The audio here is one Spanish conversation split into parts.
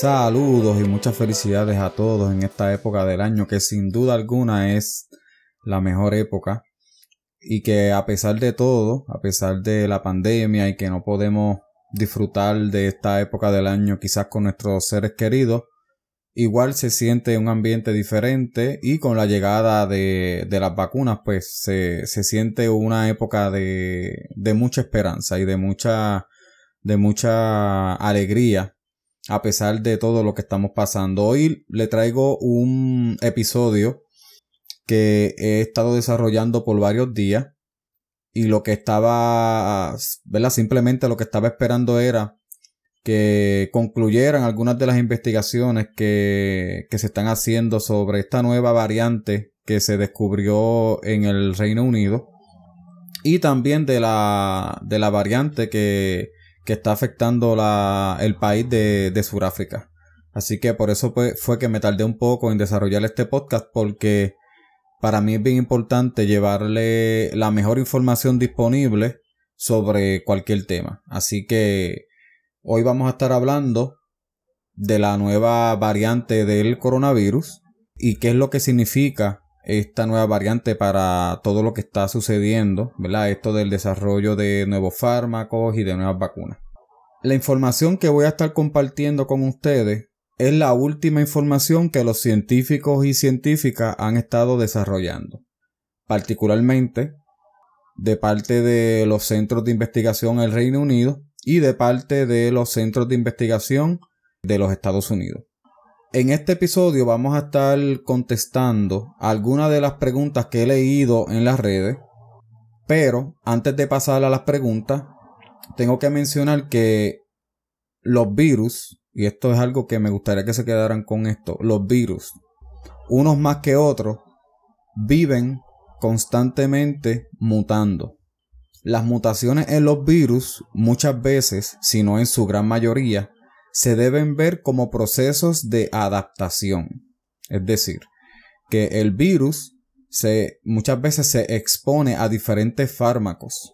Saludos y muchas felicidades a todos en esta época del año que sin duda alguna es la mejor época. Y que a pesar de todo, a pesar de la pandemia y que no podemos disfrutar de esta época del año quizás con nuestros seres queridos, igual se siente un ambiente diferente y con la llegada de, de las vacunas pues se, se, siente una época de, de mucha esperanza y de mucha de mucha alegría a pesar de todo lo que estamos pasando. Hoy le traigo un episodio que he estado desarrollando por varios días y lo que estaba, ¿verdad? Simplemente lo que estaba esperando era que concluyeran algunas de las investigaciones que, que se están haciendo sobre esta nueva variante que se descubrió en el Reino Unido y también de la, de la variante que que está afectando la, el país de, de Sudáfrica. Así que por eso fue, que me tardé un poco en desarrollar este podcast porque para mí es bien importante llevarle la mejor información disponible sobre cualquier tema. Así que hoy vamos a estar hablando de la nueva variante del coronavirus y qué es lo que significa esta nueva variante para todo lo que está sucediendo, ¿verdad? Esto del desarrollo de nuevos fármacos y de nuevas vacunas. La información que voy a estar compartiendo con ustedes es la última información que los científicos y científicas han estado desarrollando, particularmente de parte de los centros de investigación del Reino Unido y de parte de los centros de investigación de los Estados Unidos. En este episodio vamos a estar contestando algunas de las preguntas que he leído en las redes, pero antes de pasar a las preguntas, tengo que mencionar que los virus, y esto es algo que me gustaría que se quedaran con esto, los virus, unos más que otros, viven constantemente mutando. Las mutaciones en los virus muchas veces, si no en su gran mayoría, se deben ver como procesos de adaptación. Es decir, que el virus se, muchas veces se expone a diferentes fármacos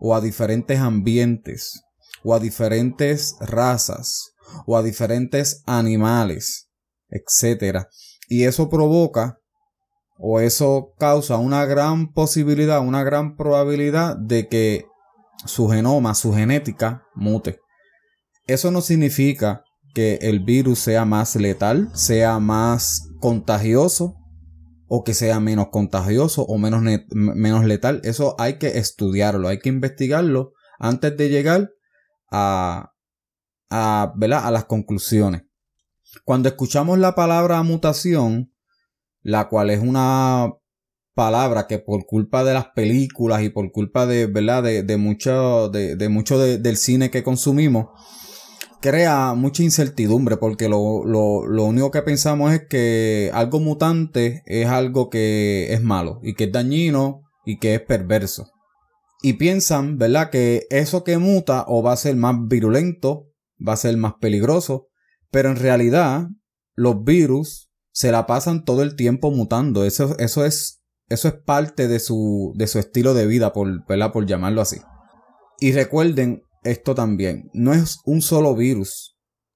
o a diferentes ambientes o a diferentes razas o a diferentes animales, etc. Y eso provoca o eso causa una gran posibilidad, una gran probabilidad de que su genoma, su genética mute. Eso no significa que el virus sea más letal, sea más contagioso o que sea menos contagioso o menos, menos letal. Eso hay que estudiarlo, hay que investigarlo antes de llegar a, a, a las conclusiones. Cuando escuchamos la palabra mutación, la cual es una palabra que por culpa de las películas y por culpa de, ¿verdad? de, de de, de mucho del cine que consumimos, crea mucha incertidumbre porque lo, lo, lo, único que pensamos es que algo mutante es algo que es malo y que es dañino y que es perverso. Y piensan, ¿verdad? Que eso que muta o va a ser más virulento, va a ser más peligroso, pero en realidad los virus se la pasan todo el tiempo mutando. Eso, eso es, eso es parte de su, de su estilo de vida, por, ¿verdad? Por llamarlo así. Y recuerden, esto también, no es un solo virus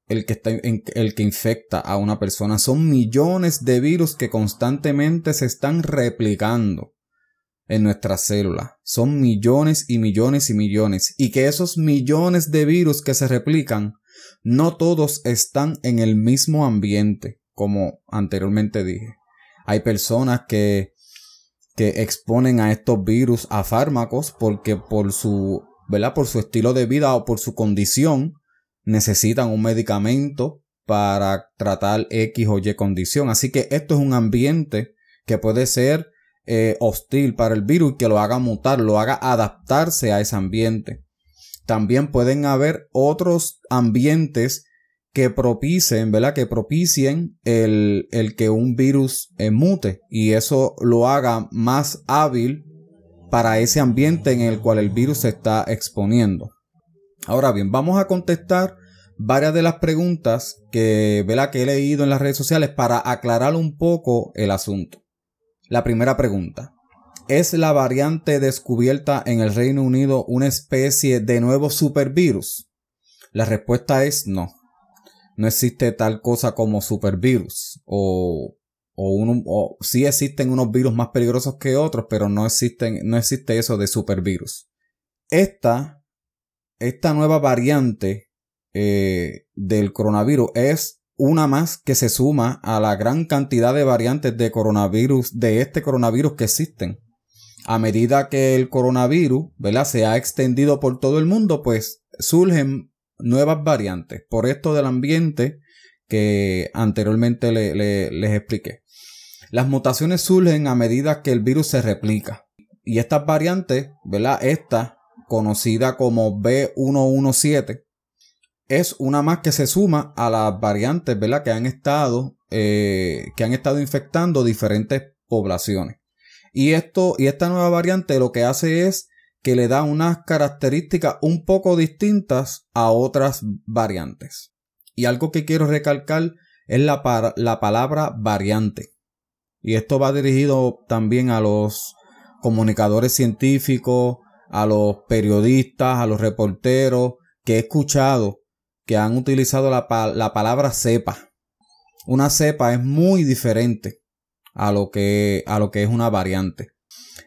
el que, está, el que infecta a una persona, son millones de virus que constantemente se están replicando en nuestras células. Son millones y millones y millones. Y que esos millones de virus que se replican, no todos están en el mismo ambiente, como anteriormente dije. Hay personas que, que exponen a estos virus a fármacos porque por su ¿verdad? Por su estilo de vida o por su condición, necesitan un medicamento para tratar X o Y condición. Así que esto es un ambiente que puede ser eh, hostil para el virus y que lo haga mutar, lo haga adaptarse a ese ambiente. También pueden haber otros ambientes que propicien, ¿verdad? Que propicien el, el que un virus eh, mute y eso lo haga más hábil para ese ambiente en el cual el virus se está exponiendo. Ahora bien, vamos a contestar varias de las preguntas que, que he leído en las redes sociales para aclarar un poco el asunto. La primera pregunta. ¿Es la variante descubierta en el Reino Unido una especie de nuevo supervirus? La respuesta es no. no existe tal cosa como supervirus o, o, uno, o sí existen unos virus más peligrosos que otros, pero no existen, no existe eso de supervirus. Esta, esta nueva variante eh, del coronavirus es una más que se suma a la gran cantidad de variantes de coronavirus, de este coronavirus que existen. A medida que el coronavirus. Se ha extendido por todo el mundo, pues surgen nuevas variantes por esto del ambiente que anteriormente les expliqué. Las mutaciones surgen a medida que el virus se replica. Y estas variantes, ¿verdad? Esta, conocida como B117, es una más que se suma a las variantes, ¿verdad? Que han estado, eh, que han estado infectando diferentes poblaciones. Y esto, y esta nueva variante lo que hace es que le da unas características un poco distintas a otras variantes. Y algo que quiero recalcar es la, la palabra variante. Y esto va dirigido también a los comunicadores científicos, a los periodistas, a los reporteros, que he escuchado que han utilizado la, la, palabra cepa. Una cepa es muy diferente a lo, que, a lo que es una variante.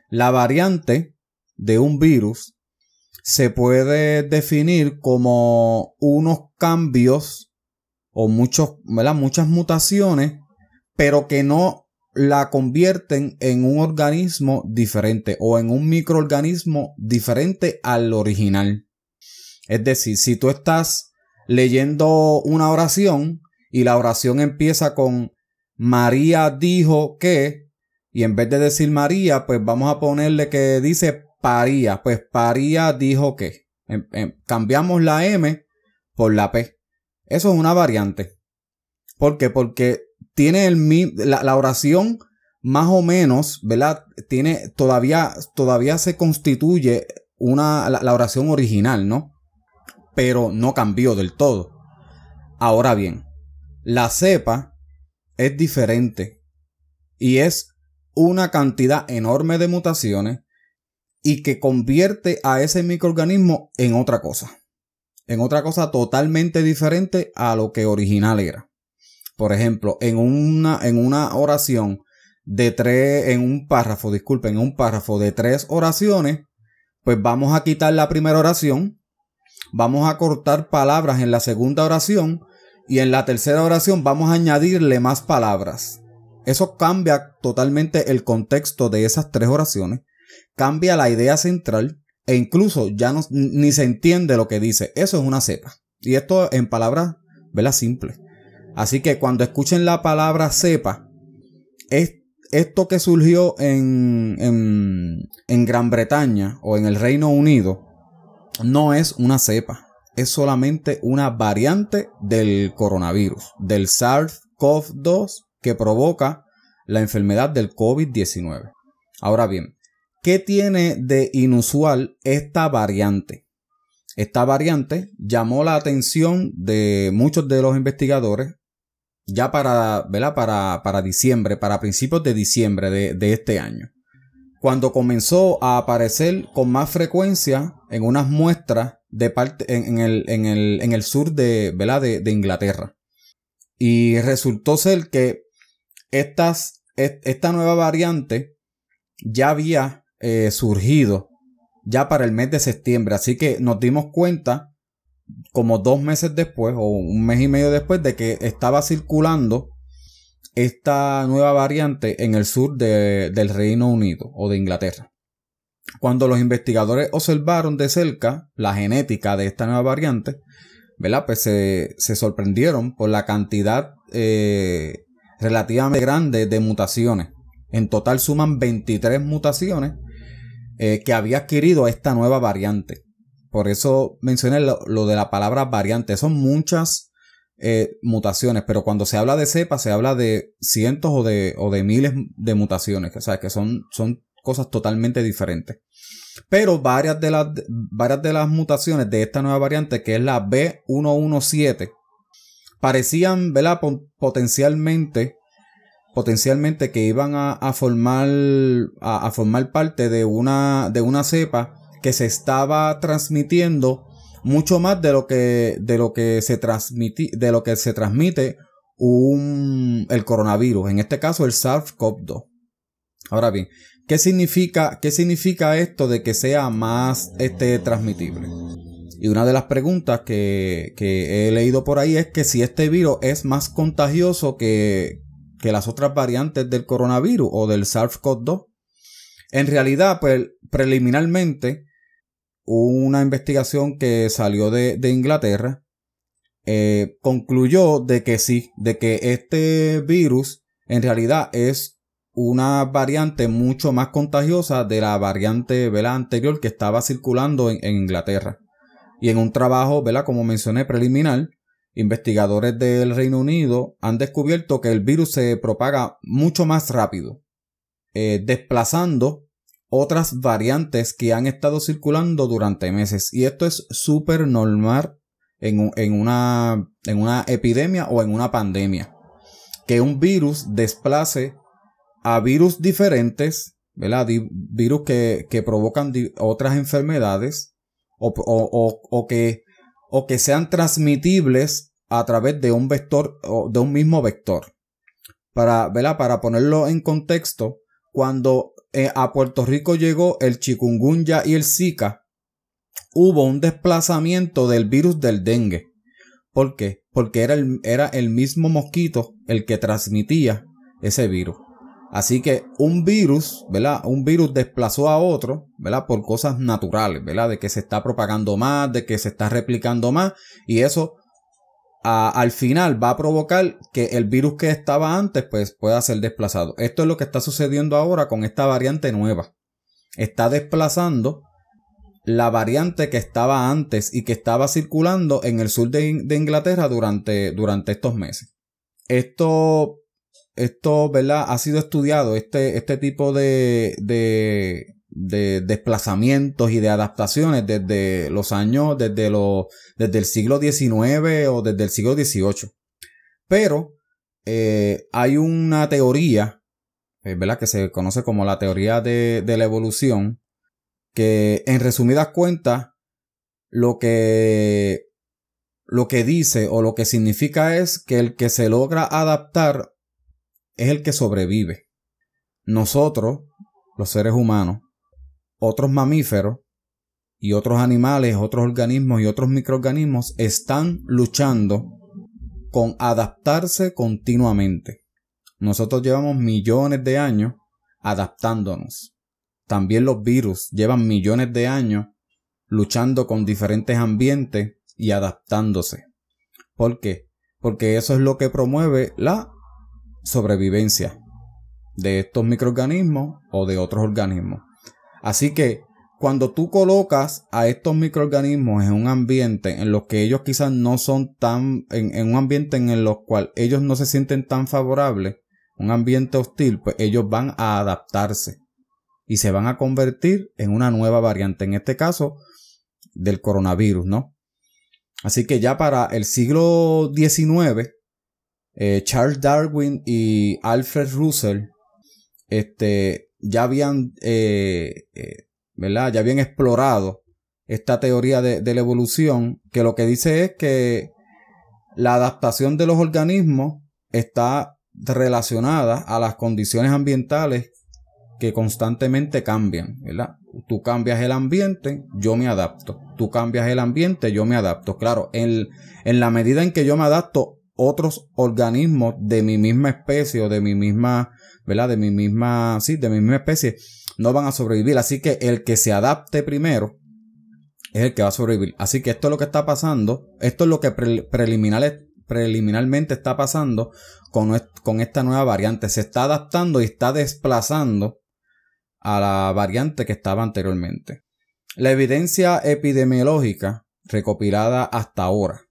La variante de un virus se puede definir como unos cambios o muchos, muchas mutaciones, pero que no la convierten en un organismo diferente o en un microorganismo diferente al original. Es decir, si tú estás leyendo una oración y la oración empieza con María dijo que, y en vez de decir María, pues vamos a ponerle que dice paría. Pues paría dijo que. Em, em, cambiamos la M por la P. Eso es una variante. ¿Por qué? Porque tiene el, la, la oración más o menos, ¿verdad? Tiene, todavía, todavía se constituye una, la, la, oración original, ¿no? Pero no cambió del todo. Ahora bien, la cepa es diferente y es una cantidad enorme de mutaciones y que convierte a ese microorganismo en otra cosa. En otra cosa totalmente diferente a lo que original era. Por ejemplo, en una, en una oración de tres, en un párrafo, disculpen, en un párrafo de tres oraciones, pues vamos a quitar la primera oración, vamos a cortar palabras en la segunda oración y en la tercera oración vamos a añadirle más palabras. Eso cambia totalmente el contexto de esas tres oraciones cambia la idea central e incluso ya ni se entiende lo que dice. Eso es una cepa. Y esto en palabras, ¿verdad? Simple. Así que cuando escuchen la palabra cepa, es esto que surgió en, en, en Gran Bretaña o en el Reino Unido, no es una cepa. Es solamente una variante del coronavirus, del SARS-CoV-2 que provoca la enfermedad del COVID-19. Ahora bien, ¿Qué tiene de inusual esta variante? Esta variante llamó la atención de muchos de los investigadores ya para, Para, para diciembre, para principios de diciembre de, este año. Cuando comenzó a aparecer con más frecuencia en unas muestras de parte, en, el, en, el, en el, sur de, De, de, Inglaterra. Y resultó ser que estas, esta nueva variante ya había eh, surgido ya para el mes de septiembre. Así que nos dimos cuenta como dos meses después o un mes y medio después de que estaba circulando esta nueva variante en el sur del Reino Unido o de Inglaterra. Cuando los investigadores observaron de cerca la genética de esta nueva variante, ¿verdad? Pues se, sorprendieron por la cantidad eh, relativamente grande de mutaciones. En total suman 23 mutaciones eh, que había adquirido esta nueva variante. Por eso mencioné lo, de la palabra variante. Son muchas eh, mutaciones, pero cuando se habla de cepa se habla de cientos o de, o de miles de mutaciones. O sea, que son, son cosas totalmente diferentes. Pero varias de, las, varias de las mutaciones de esta nueva variante, que es la B117, parecían. Potencialmente potencialmente que iban a, formar, a, formar parte de una, de una cepa que se estaba transmitiendo mucho más de lo que, de lo que se transmite, de lo que se transmite un, el coronavirus, en este caso el SARS-CoV-2. Ahora bien, ¿qué significa, ¿qué significa esto de que sea más este, transmitible? Y una de las preguntas que, que, he leído por ahí es que si este virus es más contagioso que, que las otras variantes del coronavirus o del SARS-CoV-2. En realidad, pues preliminarmente, una investigación que salió de, Inglaterra eh, concluyó de que sí, de que este virus en realidad es una variante mucho más contagiosa de la variante ¿verdad? anterior que estaba circulando en, Inglaterra. Y en un trabajo, ¿verdad? como mencioné, preliminar, investigadores del Reino Unido han descubierto que el virus se propaga mucho más rápido, eh, desplazando otras variantes que han estado circulando durante meses. Y esto es súper normal en, una, en una epidemia o en una pandemia. Que un virus desplace a virus diferentes, ¿verdad? virus que, que provocan otras enfermedades o, o, o, que, o que sean transmitibles a través de un vector o de un mismo vector. Para, ¿verdad? Para ponerlo en contexto, cuando eh, a Puerto Rico llegó el chikungunya y el zika, hubo un desplazamiento del virus del dengue. ¿Por qué? Porque era el, era el mismo mosquito el que transmitía ese virus. Así que un virus, ¿verdad? Un virus desplazó a otro, ¿verdad? Por cosas naturales, ¿verdad? De que se está propagando más, de que se está replicando más. Y eso al final va a provocar que el virus que estaba antes, pues pueda ser desplazado. Esto es lo que está sucediendo ahora con esta variante nueva. Está desplazando la variante que estaba antes y que estaba circulando en el sur de, Inglaterra durante, durante, estos meses. Esto, esto, ¿verdad? Ha sido estudiado, este, este tipo de, de, de desplazamientos y de adaptaciones desde los años, desde, desde el siglo XIX o desde el siglo XVIII. Pero eh, hay una teoría, eh, ¿verdad? Que se conoce como la teoría de, de la evolución, que en resumidas cuentas lo que lo que dice o lo que significa es que el que se logra adaptar es el que sobrevive. Nosotros, los seres humanos, otros mamíferos y otros animales, otros organismos y otros microorganismos están luchando con adaptarse continuamente. Nosotros llevamos millones de años adaptándonos. También los virus llevan millones de años luchando con diferentes ambientes y adaptándose. ¿Por qué? Porque eso es lo que promueve la sobrevivencia de estos microorganismos o de otros organismos. Así que cuando tú colocas a estos microorganismos en un ambiente en los que ellos quizás no son tan, en, un ambiente en el cual ellos no se sienten tan favorables, un ambiente hostil, pues ellos van a adaptarse y se van a convertir en una nueva variante, en este caso del coronavirus, ¿no? Así que ya para el siglo XIX, eh, Charles Darwin y Alfred Russell este, ya habían, eh, eh, ¿verdad? Ya habían explorado esta teoría de, de la evolución, que lo que dice es que la adaptación de los organismos está relacionada a las condiciones ambientales que constantemente cambian, ¿verdad? Tú cambias el ambiente, yo me adapto. Tú cambias el ambiente, yo me adapto. Claro, en, en la medida en que yo me adapto, otros organismos de mi misma especie o de mi misma, De mi misma, sí, de mi misma especie, no van a sobrevivir. Así que el que se adapte primero es el que va a sobrevivir. Así que esto es lo que está pasando. Esto es lo que preliminarmente está pasando con, con esta nueva variante. Se está adaptando y está desplazando a la variante que estaba anteriormente. La evidencia epidemiológica recopilada hasta ahora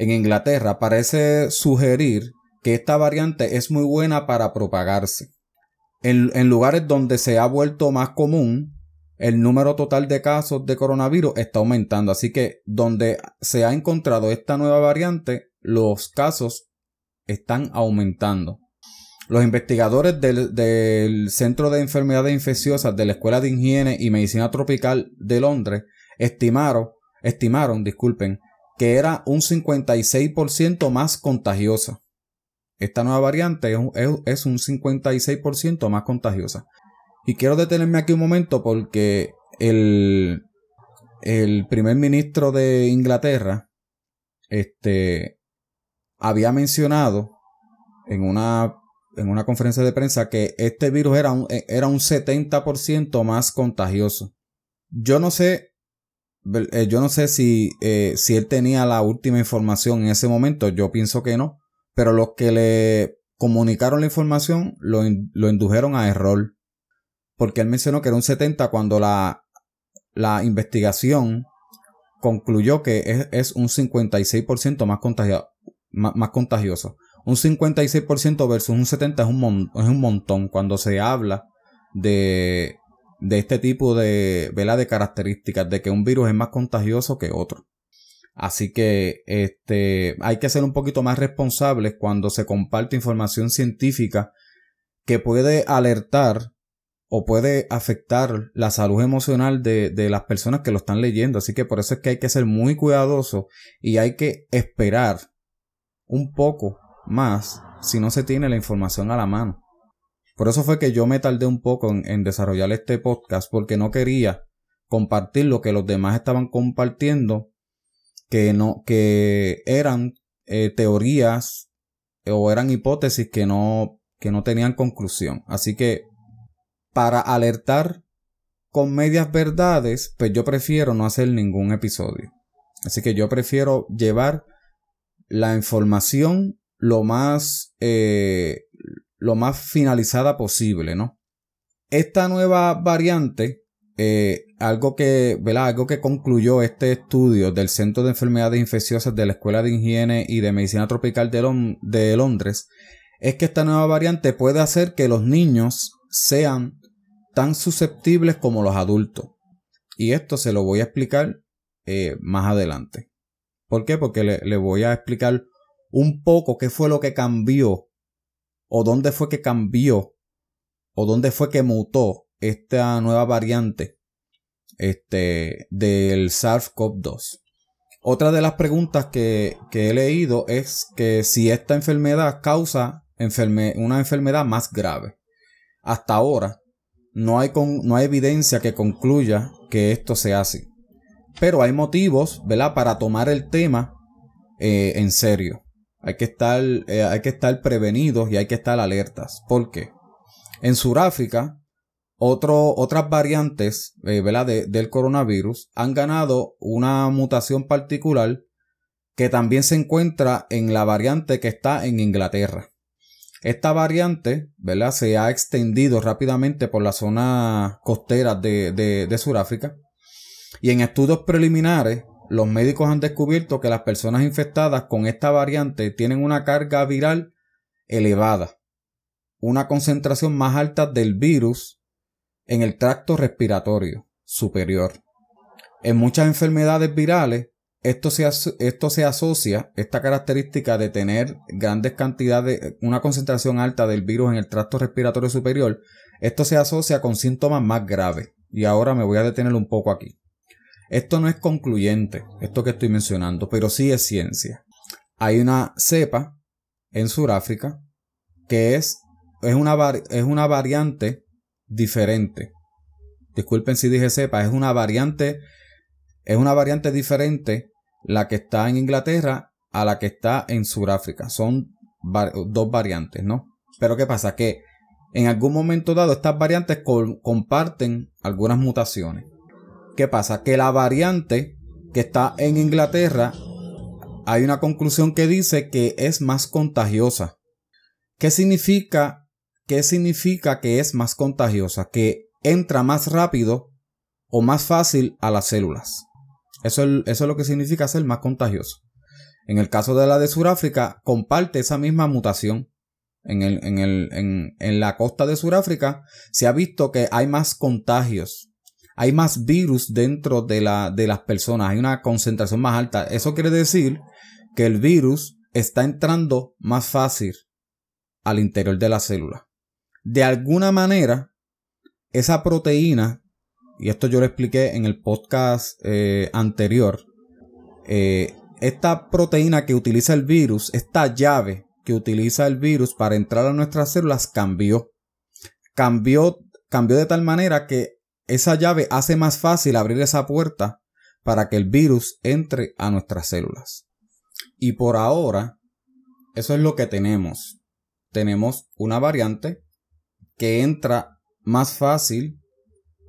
en Inglaterra parece sugerir que esta variante es muy buena para propagarse. En, en, lugares donde se ha vuelto más común, el número total de casos de coronavirus está aumentando. Así que donde se ha encontrado esta nueva variante, los casos están aumentando. Los investigadores del, Centro de Enfermedades Infecciosas de la Escuela de Higiene y Medicina Tropical de Londres estimaron estimaron, disculpen, que era un 56% más contagiosa. Esta nueva variante es un 56% más contagiosa. Y quiero detenerme aquí un momento porque el, el primer ministro de Inglaterra este, había mencionado en una, en una conferencia de prensa que este virus era un, era un 70% más contagioso. Yo no sé eh, yo no sé si, eh, si él tenía la última información en ese momento, yo pienso que no, pero los que le comunicaron la información lo, lo indujeron a error, porque él mencionó que era un 70 cuando la, la investigación concluyó que es, es un 56% más, más, más, contagioso. Un 56% versus un 70% es un, es un montón cuando se habla de, de este tipo de, ¿verdad? de características, de que un virus es más contagioso que otro. Así que este, hay que ser un poquito más responsables cuando se comparte información científica que puede alertar o puede afectar la salud emocional de, de, las personas que lo están leyendo. Así que por eso es que hay que ser muy cuidadoso y hay que esperar un poco más si no se tiene la información a la mano. Por eso fue que yo me tardé un poco en, desarrollar este podcast porque no quería compartir lo que los demás estaban compartiendo que no que eran eh, teorías o eran hipótesis que no que no tenían conclusión así que para alertar con medias verdades pues yo prefiero no hacer ningún episodio así que yo prefiero llevar la información lo más eh, lo más finalizada posible, ¿no? Esta nueva variante, eh, algo que, ¿verdad? Algo que concluyó este estudio del Centro de Enfermedades Infecciosas de la Escuela de Higiene y de Medicina Tropical de, Londres, es que esta nueva variante puede hacer que los niños sean tan susceptibles como los adultos. Y esto se lo voy a explicar eh, más adelante. ¿Por qué? Porque le, le, voy a explicar un poco qué fue lo que cambió o dónde fue que cambió o dónde fue que mutó esta nueva variante este, del SARS-CoV-2. Otra de las preguntas que, he leído es que si esta enfermedad causa una enfermedad más grave. Hasta ahora no hay, no hay evidencia que concluya que esto sea así. Pero hay motivos, ¿verdad?, para tomar el tema eh, en serio. Hay que estar, eh, hay que estar prevenidos y hay que estar alertas. ¿Por qué? En Sudáfrica, otras variantes eh, del coronavirus han ganado una mutación particular que también se encuentra en la variante que está en Inglaterra. Esta variante ¿verdad? se ha extendido rápidamente por la zona costera de, de, de Sudáfrica y en estudios preliminares los médicos han descubierto que las personas infectadas con esta variante tienen una carga viral elevada, una concentración más alta del virus en el tracto respiratorio superior. En muchas enfermedades virales, esto se, esto se asocia, esta característica de tener grandes cantidades, una concentración alta del virus en el tracto respiratorio superior, esto se asocia con síntomas más graves. Y ahora me voy a detener un poco aquí. Esto no es concluyente, esto que estoy mencionando, pero sí es ciencia. Hay una cepa en Sudáfrica que es, es, una, es una variante diferente. Disculpen si dije cepa, es una variante, es una variante diferente la que está en Inglaterra a la que está en Sudáfrica. Son dos variantes, ¿no? Pero ¿qué pasa? Que en algún momento dado estas variantes comparten algunas mutaciones. ¿Qué pasa? Que la variante que está en Inglaterra, hay una conclusión que dice que es más contagiosa. ¿Qué significa? ¿Qué significa que es más contagiosa? Que entra más rápido o más fácil a las células. Eso es, lo que significa ser más contagioso. En el caso de la de Sudáfrica, comparte esa misma mutación. En, la costa de Sudáfrica se ha visto que hay más contagios hay más virus dentro de, de las personas, hay una concentración más alta. Eso quiere decir que el virus está entrando más fácil al interior de la célula. De alguna manera, esa proteína, y esto yo lo expliqué en el podcast eh, anterior, eh, esta proteína que utiliza el virus, esta llave que utiliza el virus para entrar a nuestras células cambió. Cambió, cambió de tal manera que esa llave hace más fácil abrir esa puerta para que el virus entre a nuestras células. Y por ahora, eso es lo que tenemos. Tenemos una variante que entra más fácil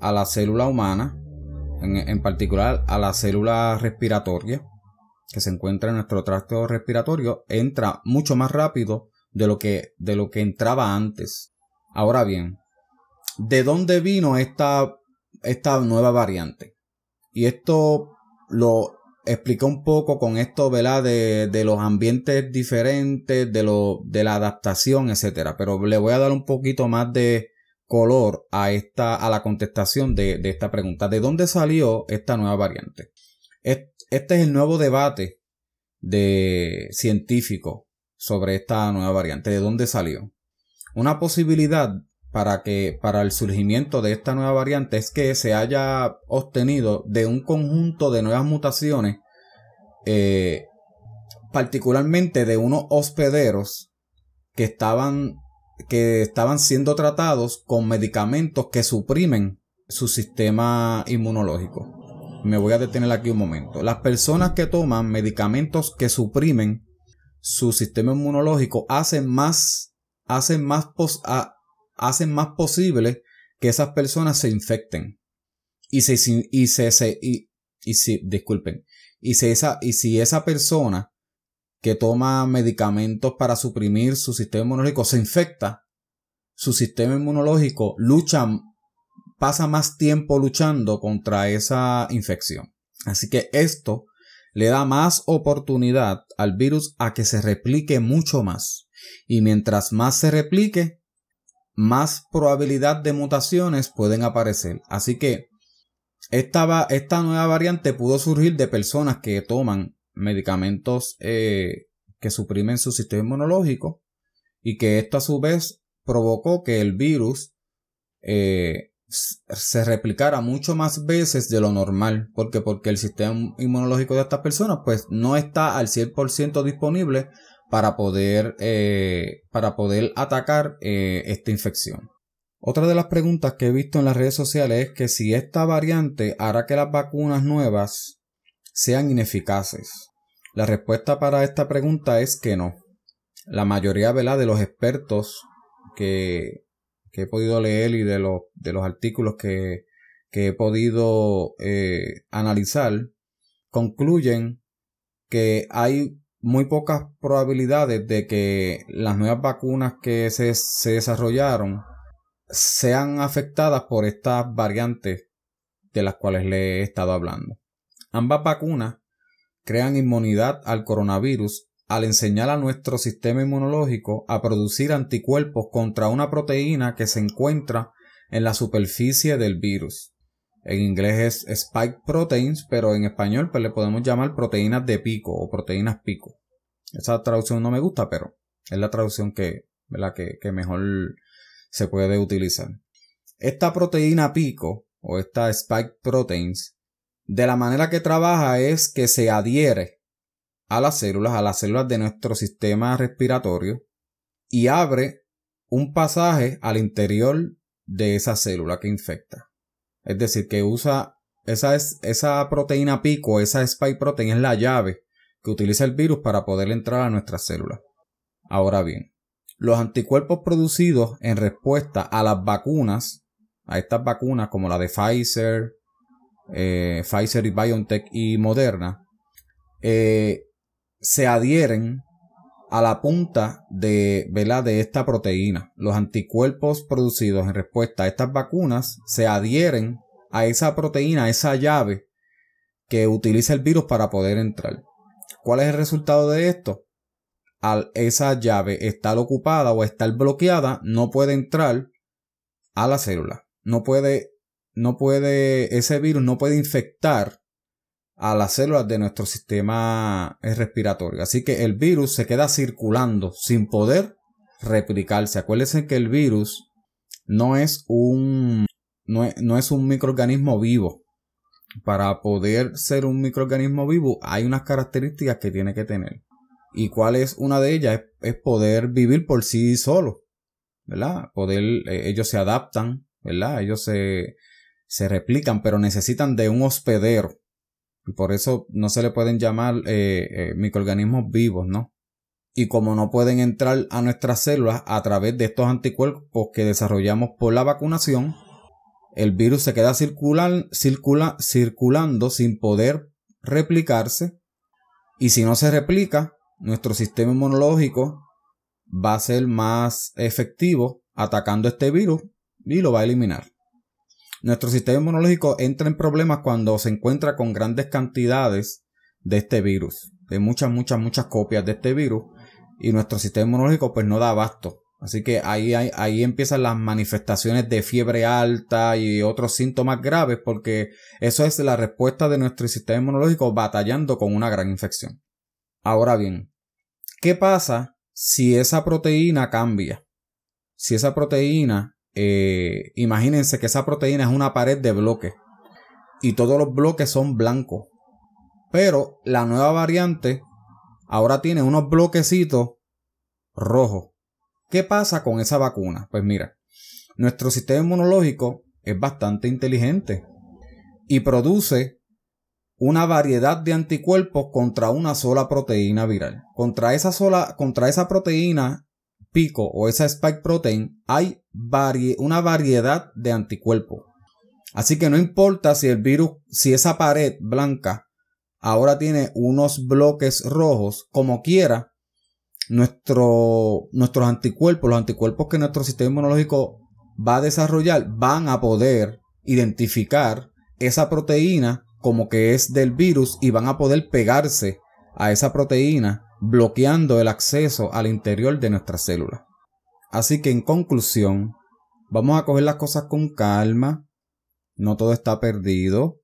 a la célula humana, en, particular a la célula respiratoria, que se encuentra en nuestro tracto respiratorio, entra mucho más rápido de lo que, de lo que entraba antes. Ahora bien, ¿de dónde vino esta, esta nueva variante? Y esto lo explica un poco con esto, ¿verdad? De, de los ambientes diferentes, de, lo, de la adaptación, etcétera. Pero le voy a dar un poquito más de color a esta, a la contestación de, de esta pregunta. ¿De dónde salió esta nueva variante? Este es el nuevo debate de científico sobre esta nueva variante. ¿De dónde salió? Una posibilidad para que para el surgimiento de esta nueva variante es que se haya obtenido de un conjunto de nuevas mutaciones eh, particularmente de unos hospederos que estaban que estaban siendo tratados con medicamentos que suprimen su sistema inmunológico. Me voy a detener aquí un momento. Las personas que toman medicamentos que suprimen su sistema inmunológico hacen más hacen más hacen más posible que esas personas se infecten. Y se, y se, y, y si, disculpen, y si esa, y si esa persona que toma medicamentos para suprimir su sistema inmunológico se infecta, su sistema inmunológico lucha, pasa más tiempo luchando contra esa infección. Así que esto le da más oportunidad al virus a que se replique mucho más. Y mientras más se replique, más probabilidad de mutaciones pueden aparecer. Así que esta, esta nueva variante pudo surgir de personas que toman medicamentos eh, que suprimen su sistema inmunológico y que esto a su vez provocó que el virus eh, se replicara mucho más veces de lo normal. porque Porque el sistema inmunológico de estas personas pues no está al 100% disponible para poder, eh, para poder atacar eh, esta infección. Otra de las preguntas que he visto en las redes sociales es que si esta variante hará que las vacunas nuevas sean ineficaces. La respuesta para esta pregunta es que no. La mayoría de los expertos que, he podido leer y de los, de los artículos que, que he podido eh, analizar concluyen que hay muy pocas probabilidades de que las nuevas vacunas que se, desarrollaron sean afectadas por estas variantes de las cuales le he estado hablando. Ambas vacunas crean inmunidad al coronavirus al enseñar a nuestro sistema inmunológico a producir anticuerpos contra una proteína que se encuentra en la superficie del virus. En inglés es spike proteins, pero en español pues le podemos llamar proteínas de pico o proteínas pico. Esa traducción no me gusta, pero es la traducción que, que, que mejor se puede utilizar. Esta proteína pico o esta spike proteins, de la manera que trabaja es que se adhiere a las células, a las células de nuestro sistema respiratorio y abre un pasaje al interior de esa célula que infecta. Es decir, que usa esa, esa proteína pico, esa spike protein es la llave que utiliza el virus para poder entrar a nuestras células. Ahora bien, los anticuerpos producidos en respuesta a las vacunas, a estas vacunas como la de Pfizer, eh, Pfizer y BioNTech y Moderna, eh, se adhieren a la punta de, de esta proteína. Los anticuerpos producidos en respuesta a estas vacunas se adhieren a esa proteína, a esa llave que utiliza el virus para poder entrar. ¿Cuál es el resultado de esto? Al esa llave estar ocupada o estar bloqueada, no puede entrar a la célula. No puede, no puede, ese virus no puede infectar a las células de nuestro sistema respiratorio. Así que el virus se queda circulando sin poder replicarse. Acuérdense que el virus no es un, no es, un microorganismo vivo. para poder ser un microorganismo vivo hay unas características que tiene que tener. ¿Y cuál es una de ellas? Es, poder vivir por sí solo, ¿verdad? Poder, eh, ellos se adaptan, ¿verdad? Ellos se, se replican, pero necesitan de un hospedero. Y por eso no se le pueden llamar eh, eh, microorganismos vivos, ¿no? Y como no pueden entrar a nuestras células a través de estos anticuerpos que desarrollamos por la vacunación, el virus se queda circular, circulando sin poder replicarse. Y si no se replica, nuestro sistema inmunológico va a ser más efectivo atacando este virus y lo va a eliminar. Nuestro sistema inmunológico entra en problemas cuando se encuentra con grandes cantidades de este virus, de muchas, muchas, muchas copias de este virus, y nuestro sistema inmunológico pues no da abasto. Así que ahí, ahí, ahí empiezan las manifestaciones de fiebre alta y otros síntomas graves porque eso es la respuesta de nuestro sistema inmunológico batallando con una gran infección. Ahora bien, ¿qué pasa si esa proteína cambia? Si esa proteína eh, imagínense que esa proteína es una pared de bloques y todos los bloques son blancos. Pero la nueva variante ahora tiene unos bloquecitos rojos. ¿Qué pasa con esa vacuna? Pues mira, nuestro sistema inmunológico es bastante inteligente y produce una variedad de anticuerpos contra una sola proteína viral. Contra esa sola, contra esa proteína pico o esa spike protein hay una variedad de anticuerpos. Así que no importa si el virus, si esa pared blanca ahora tiene unos bloques rojos, como quiera, nuestro, nuestros anticuerpos, los anticuerpos que nuestro sistema inmunológico va a desarrollar, van a poder identificar esa proteína como que es del virus y van a poder pegarse a esa proteína bloqueando el acceso al interior de nuestras células. Así que en conclusión, vamos a coger las cosas con calma, no todo está perdido,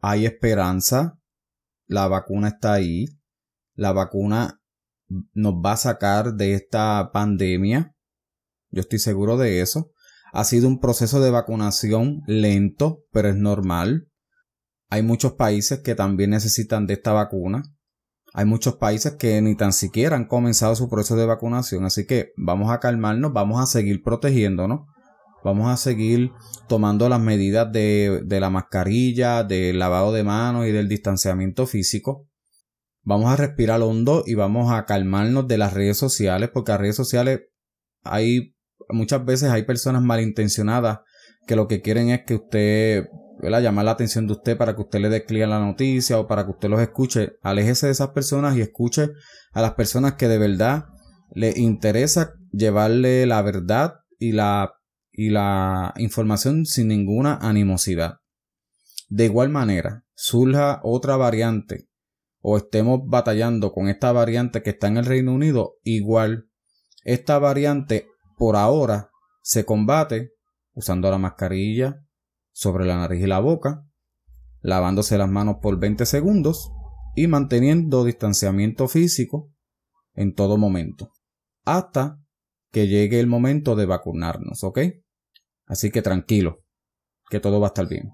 hay esperanza, la vacuna está ahí, la vacuna nos va a sacar de esta pandemia, yo estoy seguro de eso. Ha sido un proceso de vacunación lento, pero es normal. Hay muchos países que también necesitan de esta vacuna. Hay muchos países que ni tan siquiera han comenzado su proceso de vacunación, así que vamos a calmarnos, vamos a seguir protegiéndonos, vamos a seguir tomando las medidas de, la mascarilla, del lavado de manos y del distanciamiento físico. Vamos a respirar hondo y vamos a calmarnos de las redes sociales, porque las redes sociales hay muchas veces hay personas malintencionadas que lo que quieren es que usted llamar la atención de usted para que usted le dé la noticia o para que usted los escuche, aléjese de esas personas y escuche a las personas que de verdad le interesa llevarle la verdad y la, y la información sin ninguna animosidad. De igual manera, surja otra variante o estemos batallando con esta variante que está en el Reino Unido, igual esta variante por ahora se combate usando la mascarilla, sobre la nariz y la boca, lavándose las manos por 20 segundos y manteniendo distanciamiento físico en todo momento, hasta que llegue el momento de vacunarnos, ¿ok? Así que tranquilo, que todo va a estar bien.